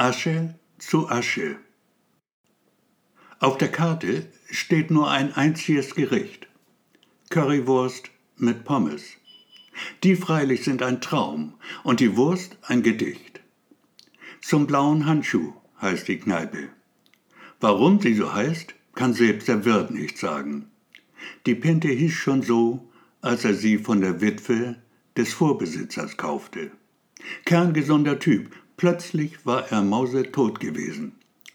Asche zu Asche. Auf der Karte steht nur ein einziges Gericht. Currywurst mit Pommes. Die freilich sind ein Traum und die Wurst ein Gedicht. Zum blauen Handschuh heißt die Kneipe. Warum sie so heißt, kann selbst der Wirt nicht sagen. Die Pinte hieß schon so, als er sie von der Witwe des Vorbesitzers kaufte. Kerngesunder Typ, plötzlich war er mausetot gewesen.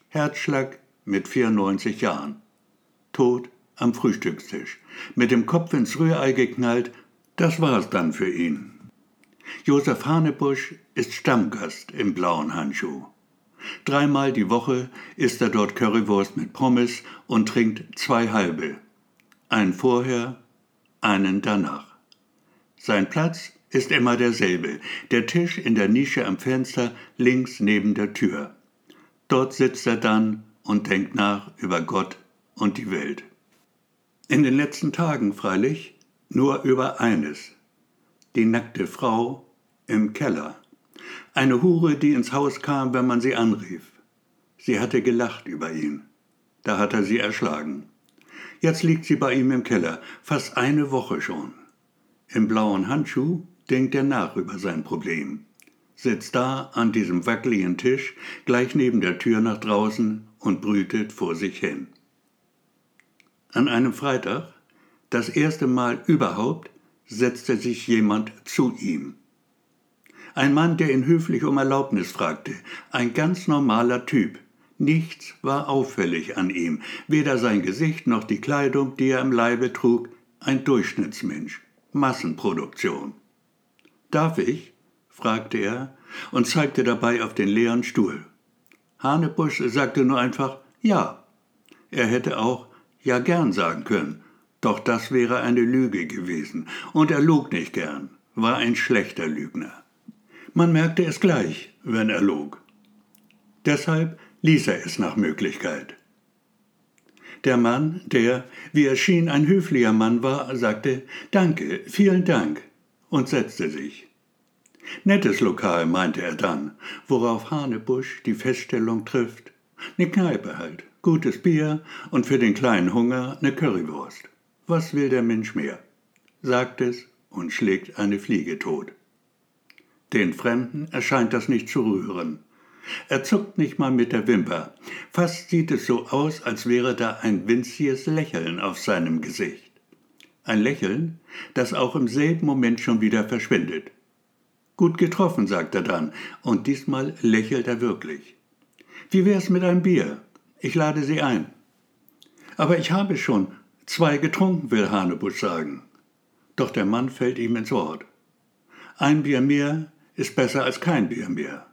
Herzschlag mit 94 Jahren. Tot am Frühstückstisch, mit dem Kopf ins Rührei geknallt, das war's dann für ihn. Josef Hanebusch ist Stammgast im blauen Handschuh. Dreimal die Woche isst er dort Currywurst mit Pommes und trinkt zwei halbe. Einen vorher, einen danach. Sein Platz ist immer derselbe, der Tisch in der Nische am Fenster links neben der Tür. Dort sitzt er dann und denkt nach über Gott und die Welt. In den letzten Tagen freilich nur über eines, die nackte Frau im Keller. Eine Hure, die ins Haus kam, wenn man sie anrief. Sie hatte gelacht über ihn. Da hat er sie erschlagen. Jetzt liegt sie bei ihm im Keller, fast eine Woche schon. Im blauen Handschuh denkt er nach über sein Problem. Sitzt da an diesem wackeligen Tisch, gleich neben der Tür nach draußen und brütet vor sich hin. An einem Freitag, das erste Mal überhaupt, setzte sich jemand zu ihm. Ein Mann, der ihn höflich um Erlaubnis fragte, ein ganz normaler Typ. Nichts war auffällig an ihm, weder sein Gesicht noch die Kleidung, die er im Leibe trug, ein Durchschnittsmensch, Massenproduktion. Darf ich? fragte er und zeigte dabei auf den leeren Stuhl. Hanebusch sagte nur einfach Ja. Er hätte auch Ja gern sagen können, doch das wäre eine Lüge gewesen, und er log nicht gern, war ein schlechter Lügner. Man merkte es gleich, wenn er log. Deshalb ließ er es nach Möglichkeit. Der Mann, der, wie er schien, ein höflicher Mann war, sagte Danke, vielen Dank und setzte sich. Nettes Lokal, meinte er dann, worauf Hanebusch die Feststellung trifft. Ne Kneipe halt, gutes Bier und für den kleinen Hunger ne Currywurst. Was will der Mensch mehr? sagt es und schlägt eine Fliege tot. Den Fremden erscheint das nicht zu rühren. Er zuckt nicht mal mit der Wimper. Fast sieht es so aus, als wäre da ein winziges Lächeln auf seinem Gesicht. Ein Lächeln, das auch im selben Moment schon wieder verschwindet. Gut getroffen, sagt er dann, und diesmal lächelt er wirklich. Wie wär's mit einem Bier? Ich lade Sie ein. Aber ich habe schon zwei getrunken, will Hanebusch sagen. Doch der Mann fällt ihm ins Wort. Ein Bier mehr ist besser als kein Bier mehr.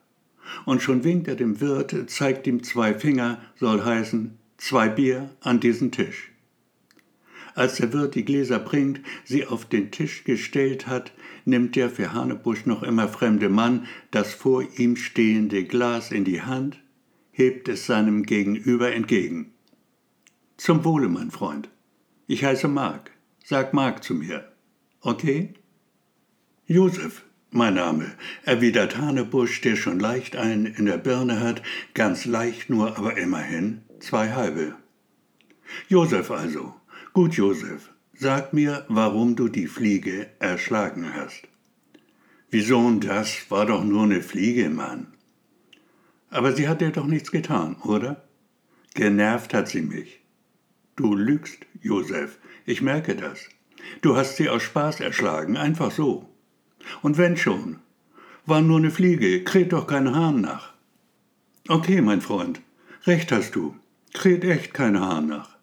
Und schon winkt er dem Wirt, zeigt ihm zwei Finger, soll heißen, zwei Bier an diesen Tisch. Als der Wirt die Gläser bringt, sie auf den Tisch gestellt hat, nimmt der für Hanebusch noch immer fremde Mann das vor ihm stehende Glas in die Hand, hebt es seinem Gegenüber entgegen. Zum Wohle, mein Freund. Ich heiße Mark. Sag Mark zu mir. Okay? Josef, mein Name, erwidert Hanebusch, der schon leicht einen in der Birne hat, ganz leicht nur, aber immerhin zwei halbe. Josef also. Gut, Josef, sag mir, warum du die Fliege erschlagen hast. Wieso und das war doch nur eine Fliege, Mann. Aber sie hat dir doch nichts getan, oder? Genervt hat sie mich. Du lügst, Josef, ich merke das. Du hast sie aus Spaß erschlagen, einfach so. Und wenn schon, war nur eine Fliege, kräht doch kein Hahn nach. Okay, mein Freund, recht hast du, kräht echt kein Hahn nach.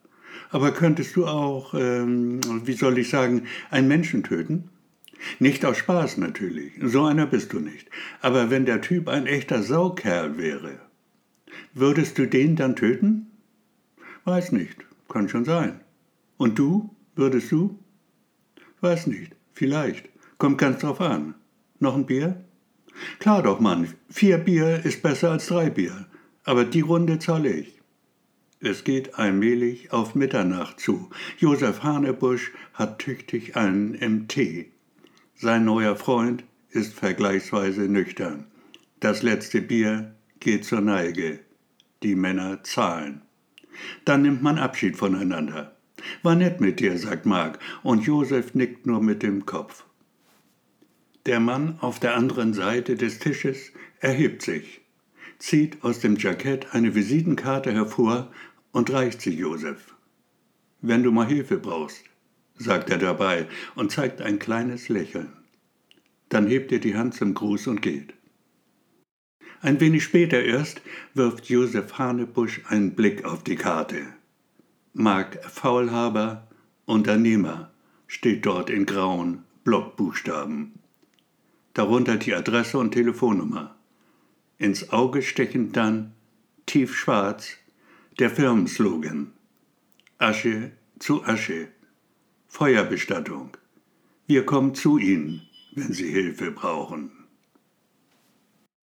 Aber könntest du auch, ähm, wie soll ich sagen, einen Menschen töten? Nicht aus Spaß natürlich, so einer bist du nicht. Aber wenn der Typ ein echter Saukerl wäre, würdest du den dann töten? Weiß nicht, kann schon sein. Und du, würdest du? Weiß nicht, vielleicht. Kommt ganz drauf an. Noch ein Bier? Klar doch, Mann. Vier Bier ist besser als drei Bier. Aber die Runde zahle ich. Es geht allmählich auf Mitternacht zu. Josef Hanebusch hat tüchtig einen im Tee. Sein neuer Freund ist vergleichsweise nüchtern. Das letzte Bier geht zur Neige. Die Männer zahlen. Dann nimmt man Abschied voneinander. War nett mit dir, sagt Mark, und Josef nickt nur mit dem Kopf. Der Mann auf der anderen Seite des Tisches erhebt sich, zieht aus dem Jackett eine Visitenkarte hervor und reicht sie Josef. Wenn du mal Hilfe brauchst, sagt er dabei und zeigt ein kleines Lächeln. Dann hebt er die Hand zum Gruß und geht. Ein wenig später erst wirft Josef Hanebusch einen Blick auf die Karte. Mark Faulhaber, Unternehmer, steht dort in grauen Blockbuchstaben. Darunter die Adresse und Telefonnummer. Ins Auge stechend dann, tiefschwarz, der Firmenslogan. Asche zu Asche. Feuerbestattung. Wir kommen zu Ihnen, wenn Sie Hilfe brauchen.